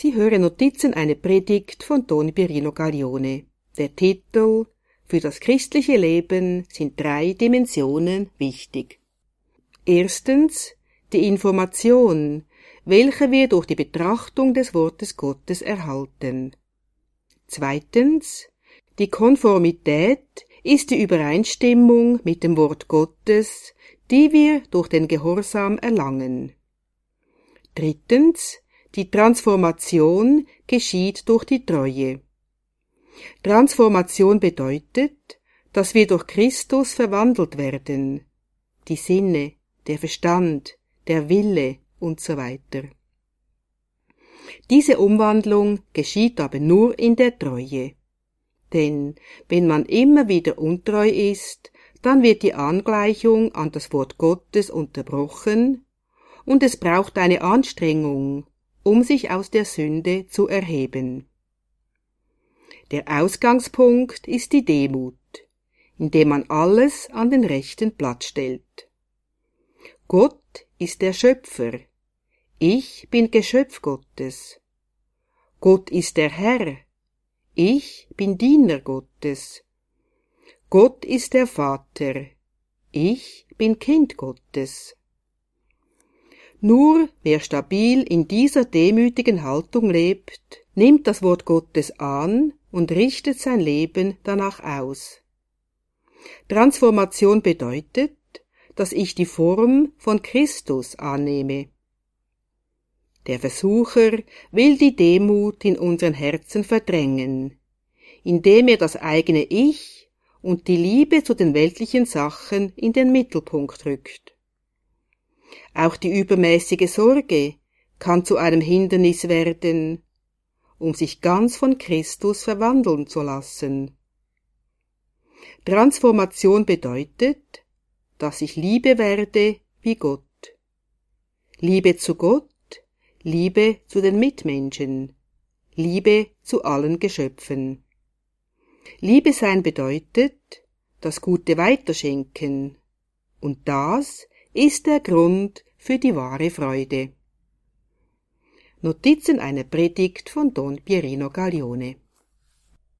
Sie hören Notizen einer Predigt von Don Pirino Gaglione. Der Titel Für das christliche Leben sind drei Dimensionen wichtig. Erstens die Information, welche wir durch die Betrachtung des Wortes Gottes erhalten. Zweitens die Konformität ist die Übereinstimmung mit dem Wort Gottes, die wir durch den Gehorsam erlangen. Drittens die Transformation geschieht durch die Treue. Transformation bedeutet, dass wir durch Christus verwandelt werden. Die Sinne, der Verstand, der Wille und so weiter. Diese Umwandlung geschieht aber nur in der Treue. Denn wenn man immer wieder untreu ist, dann wird die Angleichung an das Wort Gottes unterbrochen und es braucht eine Anstrengung, um sich aus der Sünde zu erheben. Der Ausgangspunkt ist die Demut, indem man alles an den rechten Platz stellt. Gott ist der Schöpfer, ich bin Geschöpf Gottes. Gott ist der Herr, ich bin Diener Gottes. Gott ist der Vater, ich bin Kind Gottes. Nur wer stabil in dieser demütigen Haltung lebt, nimmt das Wort Gottes an und richtet sein Leben danach aus. Transformation bedeutet, dass ich die Form von Christus annehme. Der Versucher will die Demut in unseren Herzen verdrängen, indem er das eigene Ich und die Liebe zu den weltlichen Sachen in den Mittelpunkt rückt. Auch die übermäßige Sorge kann zu einem Hindernis werden, um sich ganz von Christus verwandeln zu lassen. Transformation bedeutet, dass ich Liebe werde wie Gott. Liebe zu Gott, Liebe zu den Mitmenschen, Liebe zu allen Geschöpfen. Liebe sein bedeutet, das Gute weiterschenken, und das ist der Grund für die wahre Freude. Notizen einer Predigt von Don Pierino Gaglione